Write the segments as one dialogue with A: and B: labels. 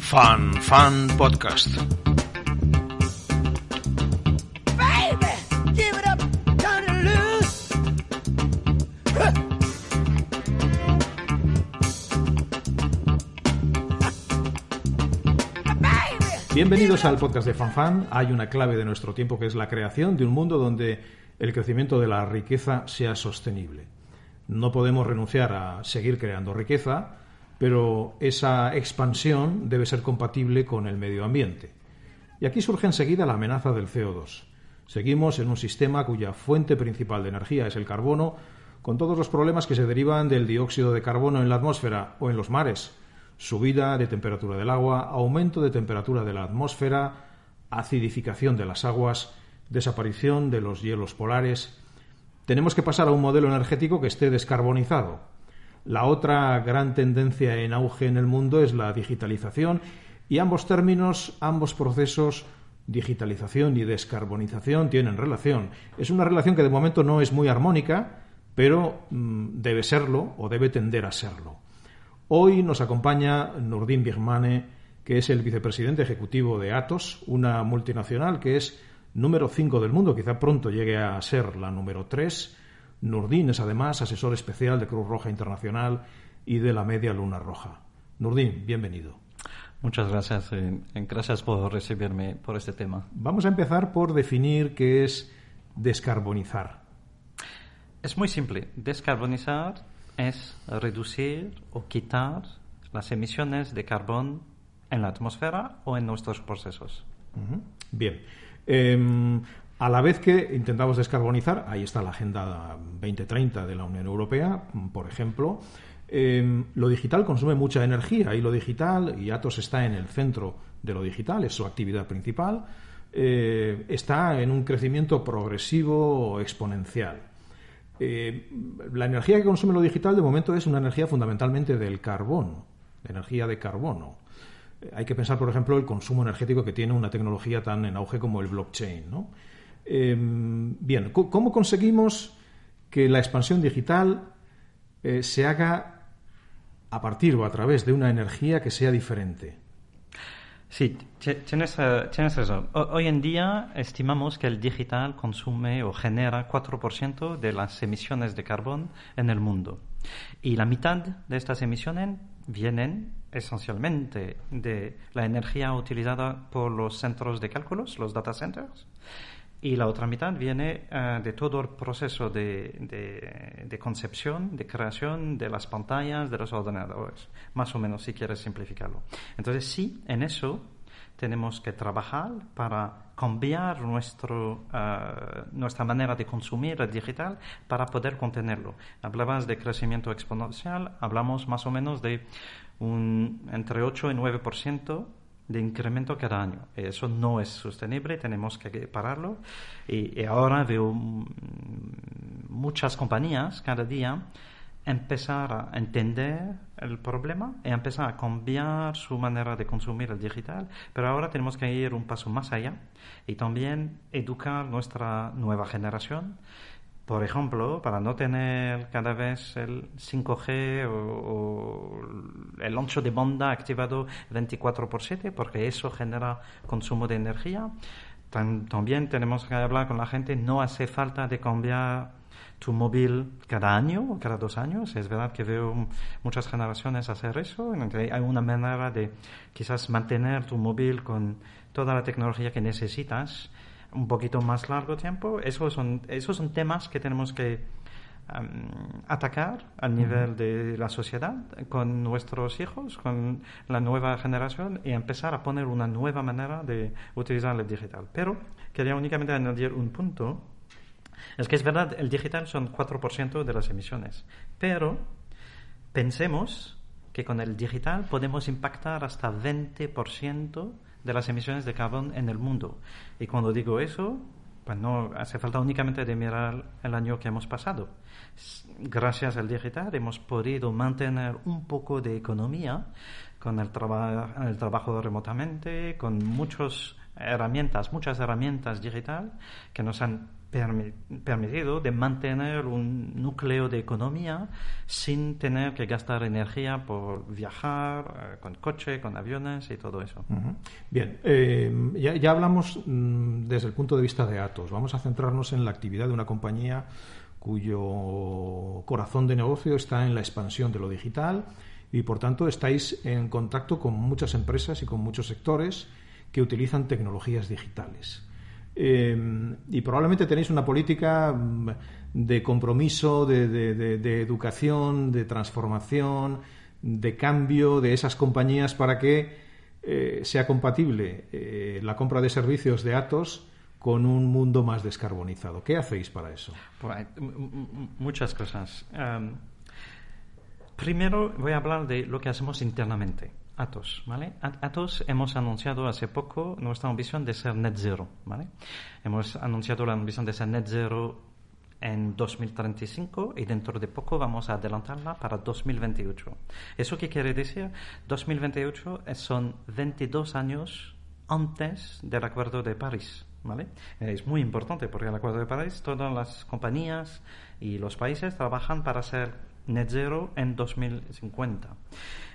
A: Fan Fan Podcast.
B: Baby, give it up, turn it loose. Huh. Baby,
C: Bienvenidos al podcast de FanFan. Hay una clave de nuestro tiempo que es la creación de un mundo donde el crecimiento de la riqueza sea sostenible. No podemos renunciar a seguir creando riqueza, pero esa expansión debe ser compatible con el medio ambiente. Y aquí surge enseguida la amenaza del CO2. Seguimos en un sistema cuya fuente principal de energía es el carbono, con todos los problemas que se derivan del dióxido de carbono en la atmósfera o en los mares, subida de temperatura del agua, aumento de temperatura de la atmósfera, acidificación de las aguas, desaparición de los hielos polares. Tenemos que pasar a un modelo energético que esté descarbonizado. La otra gran tendencia en auge en el mundo es la digitalización y ambos términos, ambos procesos, digitalización y descarbonización, tienen relación. Es una relación que de momento no es muy armónica, pero mm, debe serlo o debe tender a serlo. Hoy nos acompaña Nurdin Birmane, que es el vicepresidente ejecutivo de Atos, una multinacional que es número 5 del mundo, quizá pronto llegue a ser la número 3. Nurdin es además asesor especial de Cruz Roja Internacional y de la Media Luna Roja. Nurdin, bienvenido.
D: Muchas gracias. eh, gracias por recibirme por este tema.
C: Vamos a empezar por definir qué es descarbonizar.
D: Es muy simple. Descarbonizar es reducir o quitar las emisiones de carbón en la atmósfera o en nuestros procesos.
C: Bien. Eh, a la vez que intentamos descarbonizar, ahí está la Agenda 2030 de la Unión Europea, por ejemplo, eh, lo digital consume mucha energía y lo digital, y Atos está en el centro de lo digital, es su actividad principal, eh, está en un crecimiento progresivo exponencial. Eh, la energía que consume lo digital de momento es una energía fundamentalmente del carbono, de energía de carbono. Hay que pensar, por ejemplo, el consumo energético que tiene una tecnología tan en auge como el blockchain. ¿no? Eh, bien, ¿cómo conseguimos que la expansión digital eh, se haga a partir o a través de una energía que sea diferente?
D: Sí, ti- tienes, eh, tienes razón. Ho- Hoy en día estimamos que el digital consume o genera 4% de las emisiones de carbón en el mundo. Y la mitad de estas emisiones vienen esencialmente de la energía utilizada por los centros de cálculos, los data centers, y la otra mitad viene eh, de todo el proceso de, de- concepción, de creación de las pantallas, de los ordenadores, más o menos si quieres simplificarlo. Entonces sí, en eso tenemos que trabajar para cambiar nuestro, eh, nuestra manera de consumir el digital para poder contenerlo. Hablabas de crecimiento exponencial, hablamos más o menos de un, entre 8 y 9% de incremento cada año. Eso no es sostenible, tenemos que pararlo. Y, ahora veo mm, muchas compañías cada día empezar a entender el problema y empezar a cambiar su manera de consumir el digital, pero ahora tenemos que ir un paso más allá y también educar nuestra nueva generación. Por ejemplo, para no tener cada vez el 5G o, el ancho de banda activado 24 por 7, porque eso genera consumo de energía. Tam- también tenemos que hablar con la gente, no hace falta de cambiar tu móvil cada año o cada dos años. Es verdad que veo muchas generaciones hacer eso. Hay una manera de quizás mantener tu móvil con toda la tecnología que necesitas un poquito más largo tiempo. Esos son, esos son temas que tenemos que am, atacar a nivel de la sociedad con nuestros hijos, con la nueva generación y empezar a poner una nueva manera de utilizar el digital. Pero quería únicamente añadir un punto es que es verdad, el digital son 4% de las emisiones, pero pensemos que con el digital podemos impactar hasta 20% de las emisiones de carbón en el mundo. Y cuando digo eso, pues no hace falta únicamente de mirar el año que hemos pasado. Gracias al digital hemos podido mantener un poco de economía con el, traba- el trabajo remotamente, con muchas herramientas, muchas herramientas digital que nos han permitido de mantener un núcleo de economía sin tener que gastar energía por viajar eh, con coche, con aviones y todo eso.
C: Bien, eh, ya, ya, hablamos mm, desde el punto de vista de Atos. Vamos a centrarnos en la actividad de una compañía cuyo corazón de negocio está en la expansión de lo digital y por tanto estáis en contacto con muchas empresas y con muchos sectores que utilizan tecnologías digitales. Eh, y probablemente tenéis una política mm, de compromiso, de, educación, de transformación, de cambio de esas compañías para que eh, sea compatible eh, la compra de servicios de Atos con un mundo más descarbonizado. ¿Qué hacéis para eso?
D: Pues muchas cosas. primero voy a hablar de lo que hacemos internamente. Atos, ¿vale? Atos hemos anunciado hace poco nuestra ambición de ser net zero, ¿vale? Hemos anunciado la ambición de ser net zero en 2035 y dentro de poco vamos a adelantarla para 2028. ¿Eso qué quiere decir? 2028 son 22 años antes del Acuerdo de París. ¿vale? Es muy importante porque el Acuerdo de París, todas las compañías y los países trabajan para ser net zero en 2050.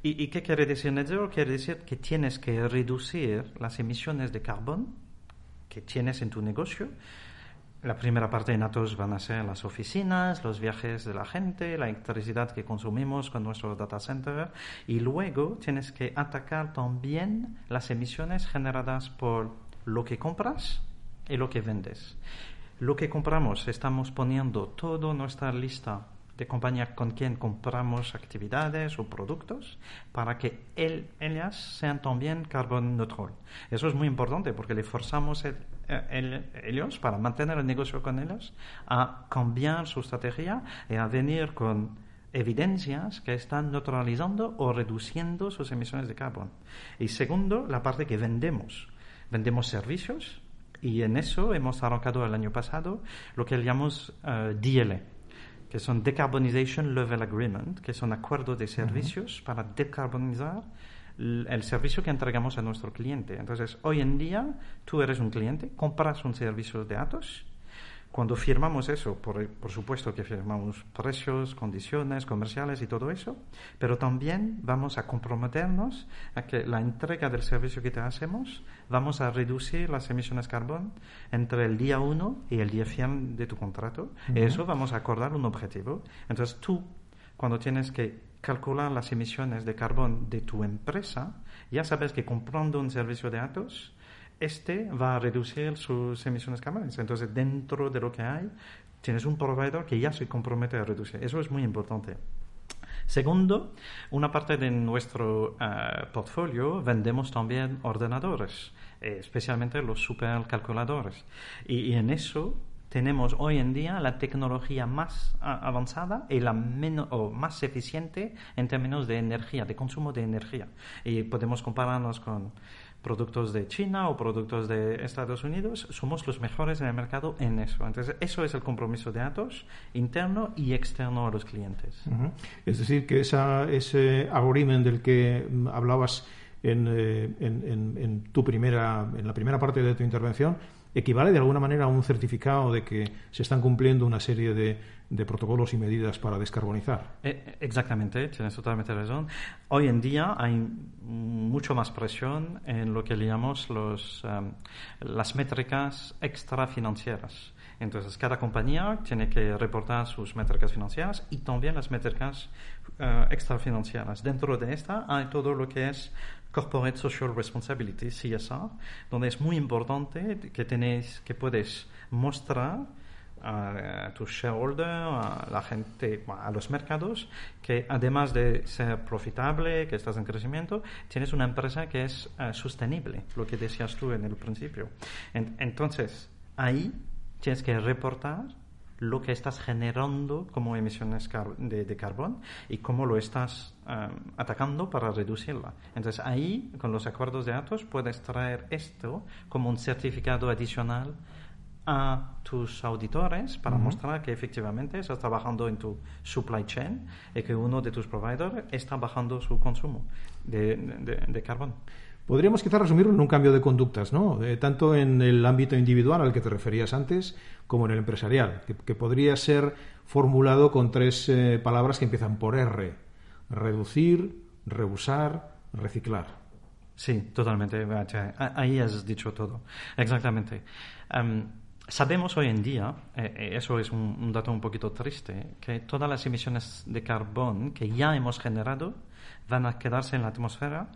D: ¿Y, qué quiere decir net zero? Quiere decir que tienes que reducir las emisiones de carbón que tienes en tu negocio. La primera parte de NATOS van a ser las oficinas, los viajes de la gente, la electricidad que consumimos con nuestro data center. Y luego tienes que atacar también las emisiones generadas por lo que compras y lo que vendes. Lo que compramos, estamos poniendo toda nuestra lista de compañía con quien compramos actividades o productos para que ellas sean también carbon neutral. Eso es muy importante porque le forzamos a ellos para mantener el negocio con ellos a cambiar su estrategia y a venir con evidencias que están neutralizando o reduciendo sus emisiones de carbón. Y segundo, la parte que vendemos. Vendemos servicios y en eso hemos arrancado el año pasado lo que llamamos uh, DLE que son Decarbonization Level Agreement, que son acuerdos de servicios para decarbonizar el servicio que entregamos a nuestro cliente. Entonces, hoy en día, tú eres un cliente, compras un servicio de datos cuando firmamos eso, por, por, supuesto que firmamos precios, condiciones comerciales y todo eso, pero también vamos a comprometernos a que la entrega del servicio que te hacemos, vamos a reducir las emisiones de carbón entre el día 1 y el día 100 de tu contrato. Y eso vamos a acordar un objetivo. Entonces tú, cuando tienes que calcular las emisiones de carbón de tu empresa, ya sabes que comprando un servicio de datos, este va a reducir sus emisiones carbónicas. Entonces, dentro de lo que hay, tienes un proveedor que ya se compromete a reducir. Eso es muy importante. Segundo, una parte de nuestro uh, portfolio vendemos también ordenadores, eh, especialmente los supercalculadores. Y, y, en eso tenemos hoy en día la tecnología más avanzada y la menos, o más eficiente en términos de energía, de consumo de energía. Y podemos compararnos con productos de China o productos de Estados Unidos, somos los mejores en el mercado en eso. Entonces, eso es el compromiso de Atos, interno y externo a los clientes.
C: Es decir, que ese agreement del que mm, hablabas en, eh, en, en, tu primera, en la primera parte de tu intervención, equivale de alguna manera a un certificado de que se están cumpliendo una serie de, protocolos y medidas para descarbonizar.
D: Eh, exactamente, tienes totalmente razón. Hoy en día hay mucho más presión en lo que llamamos um, las métricas extrafinancieras. Entonces, cada compañía tiene que reportar sus métricas financieras y también las métricas uh, extrafinancieras. Dentro de esta hay todo lo que es Corporate Social Responsibility, CSR, donde es muy importante que, tenéis, que puedes mostrar a, tus shareholders, a la gente, a los mercados, que además de ser profitable, que estás en crecimiento, tienes una empresa que es eh, sostenible, lo que decías tú en el principio. entonces, ahí tienes que reportar lo que estás generando como emisiones de, carbón y cómo lo estás eh, atacando para reducirla. Entonces ahí, con los acuerdos de datos, puedes traer esto como un certificado adicional a tus auditores para mostrar que efectivamente estás trabajando en tu supply chain y que uno de tus proveedores está bajando su consumo de, de, carbón.
C: Podríamos quizás resumirlo en un cambio de conductas, ¿no? Eh, tanto en el ámbito individual al que te referías antes, como en el empresarial, que, podría ser formulado con tres eh, palabras que empiezan por R. Reducir, reusar, reciclar.
D: Sí, totalmente. Ahí has dicho todo. Exactamente. Em, sabemos hoy en día, eh, eso es un, un, dato un poquito triste, que todas las emisiones de carbón que ya hemos generado van a quedarse en la atmósfera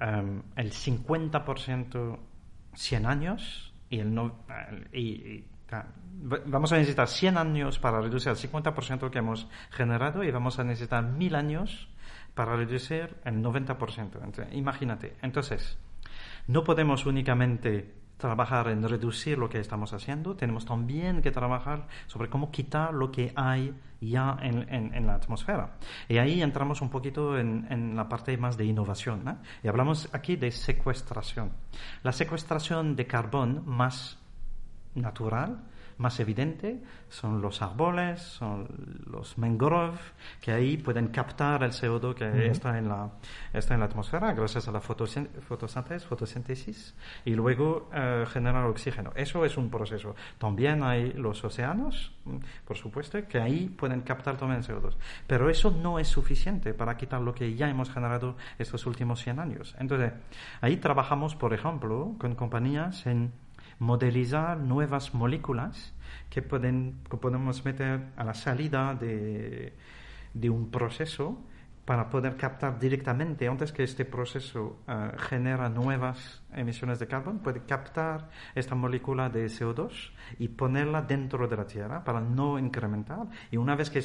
D: um, el 50% 100 años y el no, y, vamos a necesitar 100 años para reducir el 50% que hemos generado y vamos a necesitar 1000 años para reducir el 90%. imagínate. Entonces, no podemos únicamente trabajar en reducir lo que estamos haciendo, tenemos también que trabajar sobre cómo quitar lo que hay ya en, la atmósfera. Y ahí entramos un poquito en, la parte más de innovación. Y hablamos aquí de secuestración. La secuestración de carbón más natural más evidente son los árboles, son los mangroves, que ahí pueden captar el CO2 que está, en la, está en la atmósfera gracias a la fotosíntesis, fotosíntesis y luego eh, generar oxígeno. Eso es un proceso. También hay los océanos, por supuesto, que ahí pueden captar también CO2. Pero eso no es suficiente para quitar lo que ya hemos generado estos últimos 100 años. Entonces, ahí trabajamos, por ejemplo, con compañías en modelizar nuevas moléculas que, podemos meter a la salida de, un proceso para poder captar directamente, antes que este proceso uh, genera nuevas emisiones de carbón, puede captar esta molécula de CO2 y ponerla dentro de la Tierra para no incrementar. Y una vez que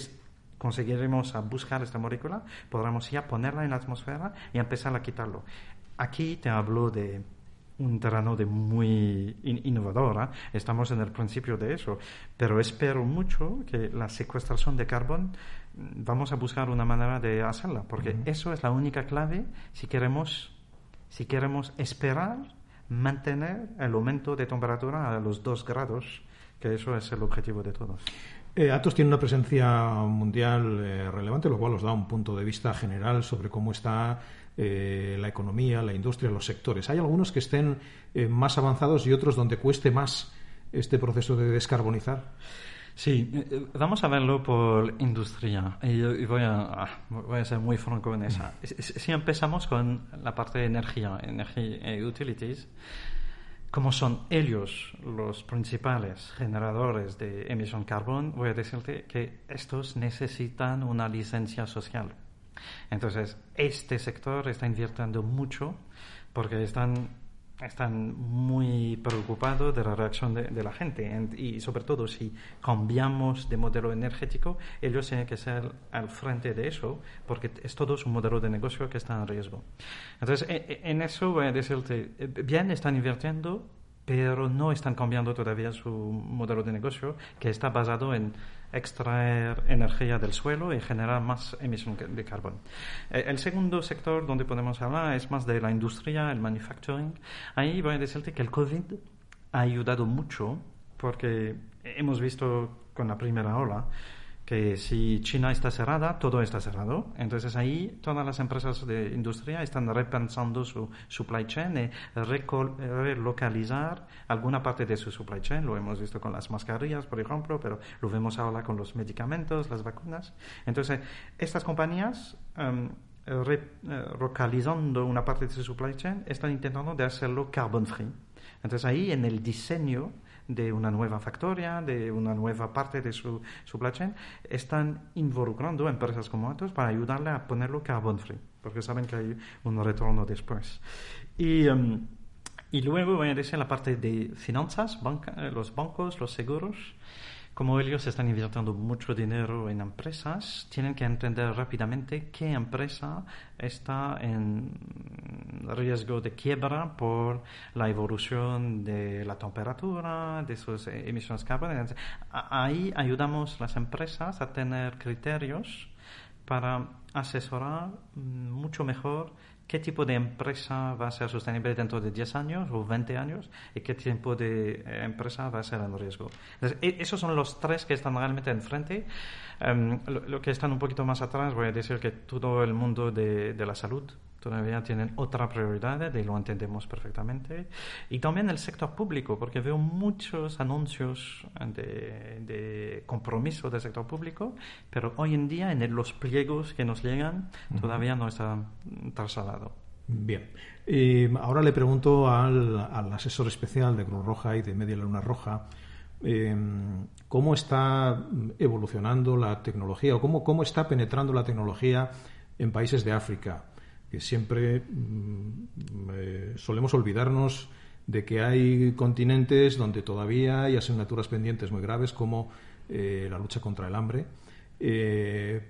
D: conseguiremos buscar esta molécula, podremos ya ponerla en la atmósfera y empezar a quitarlo. Aquí te hablo de un terreno de muy innovadora. Estamos en el principio de eso, pero espero mucho que la secuestración de carbón mm, vamos a buscar una manera de hacerla, porque eso es la única clave si queremos, si queremos esperar mantener el aumento de temperatura a los dos grados, que eso es el objetivo de todos.
C: Eh, Atos tiene una presencia mundial eh, relevante, lo cual os da un punto de vista general sobre cómo está eh, la economía, la industria, los sectores. Hay algunos que estén eh, más avanzados y otros donde cueste más este proceso de descarbonizar.
D: Sí, eh, vamos a verlo por industria y, voy, a, ah, voy, a, ser muy franco en esa. Si empezamos con la parte de energía, energía y utilities, como son ellos los principales generadores de emisión carbón, voy a decirte que estos necesitan una licencia social. Entonces, este sector está invirtiendo mucho porque están, están muy preocupados de la reacción de, la gente y sobre todo si cambiamos de modelo energético, ellos tienen que ser al frente de eso porque es todo un modelo de negocio que está en riesgo. Entonces, e, e, en eso voy a decirte, eh, bien están invirtiendo, pero no están cambiando todavía su modelo de negocio que está basado en extraer energía del suelo y generar más emisión de carbón. Eh, el segundo sector donde podemos hablar es más de la industria, el manufacturing. Ahí voy a decirte que el COVID ha ayudado mucho porque hemos visto con la primera ola que si China está cerrada, todo está cerrado. Entonces ahí todas las empresas de industria están repensando su supply chain y relocalizar alguna parte de su supply chain. Lo hemos visto con las mascarillas, por ejemplo, pero lo vemos ahora con los medicamentos, las vacunas. Entonces, estas compañías... Um, una parte de su supply chain, están intentando hacerlo carbon free. Entonces ahí en el diseño de una nueva factoría, de una nueva parte de su supply chain, están involucrando empresas como Atos para ayudarle a ponerlo carbon free, porque saben que hay un retorno después. Y, em, y luego voy a decir la parte de finanzas, banca, los bancos, los seguros como ellos están invirtiendo mucho dinero en empresas, tienen que entender rápidamente qué empresa está en riesgo de quiebra por la evolución de la temperatura, de sus emisiones carbono. Ahí ayudamos las empresas a tener criterios para asesorar mucho mejor qué tipo de empresa va a ser sostenible dentro de 10 años o 20 años y qué tipo de eh, empresa va a ser en riesgo. E, esos son los tres que están realmente enfrente. Um, lo, que están un poquito más atrás, voy a decir que todo el mundo de, de la salud todavía tienen otra prioridad y lo entendemos perfectamente. Y también el sector público, porque veo muchos anuncios de, de compromiso del sector público, pero hoy en día en los pliegos que nos llegan todavía no está trasladado.
C: Bien. Eh, ahora le pregunto al, al, asesor especial de Cruz Roja y de Media Luna Roja eh, cómo está evolucionando la tecnología o cómo, cómo está penetrando la tecnología en países de África, que siempre mm, eh, solemos olvidarnos de que hay continentes donde todavía hay asignaturas pendientes muy graves como eh, la lucha contra el hambre.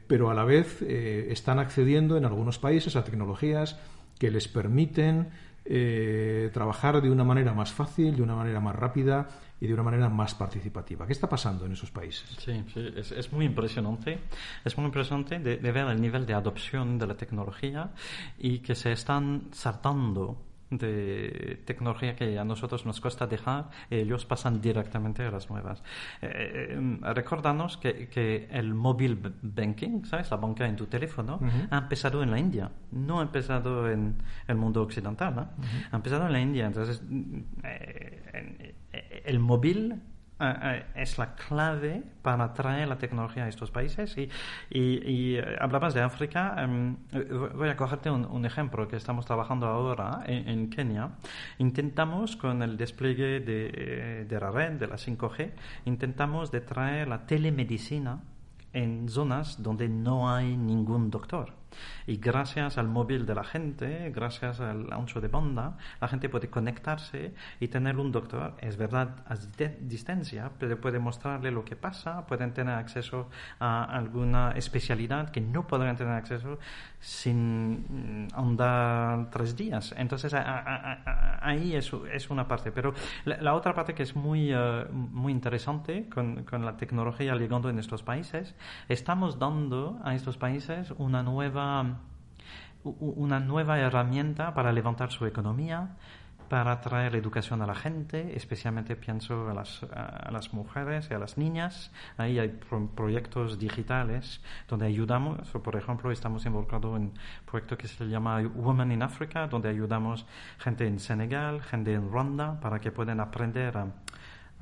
C: pero a la vez están accediendo en algunos países a tecnologías que les permiten eh, trabajar de una manera más fácil, de una manera más rápida y de una manera más participativa. ¿Qué está pasando en esos países?
D: Sí, es, muy impresionante. Es muy impresionante de, de, ver el nivel de adopción de la tecnología y que se están saltando de tecnología que a nosotros nos cuesta dejar, ellos pasan directamente a las nuevas. Eh, eh recordanos que, que, el móvil banking, ¿sabes? La banca en tu teléfono, ha empezado en la India, no ha empezado en el mundo occidental, ¿no? ha empezado en la India. Entonces, eh, el móvil eh, eh, es la clave para traer la tecnología a estos países. Y, y, eh, hablabas de África, em, voy a cogerte un, ejemplo que estamos trabajando ahora en, Kenia. Intentamos, con el despliegue de, de la red, de la 5G, intentamos de traer la telemedicina en zonas donde no hay ningún doctor. Y gracias al móvil de la gente, gracias al ancho de banda, la gente puede conectarse y tener un doctor, es verdad, a distancia, pero puede mostrarle lo que pasa, pueden tener acceso a alguna especialidad que no podrían tener acceso sin andar tres días. Entonces, ahí es, es una parte. Pero la, otra parte que es muy, eh, muy interesante con, con la tecnología llegando en estos países, estamos dando a estos países una nueva una nueva herramienta para levantar su economía, para traer educación a la gente, especialmente pienso a las, a las mujeres y a las niñas. Ahí hay proyectos digitales donde ayudamos, por ejemplo, estamos involucrados en un proyecto que se llama Women in Africa, donde ayudamos gente en Senegal, gente en Ruanda, para que puedan aprender a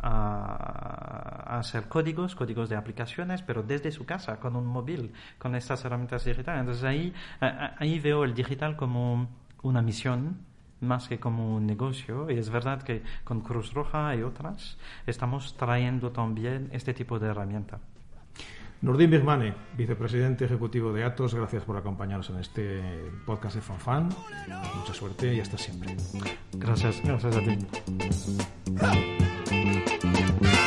D: a, hacer códigos, códigos de aplicaciones, pero desde su casa, con un móvil, con estas herramientas digitales. Entonces ahí, ahí veo el digital como una misión más que como un negocio. Y es verdad que con Cruz Roja y otras estamos trayendo también este tipo de herramienta.
C: Nordin Birmane, vicepresidente ejecutivo de Atos, gracias por acompañarnos en este podcast de FanFan. Mucha suerte y hasta siempre.
D: Gracias, gracias a ti. Thank you.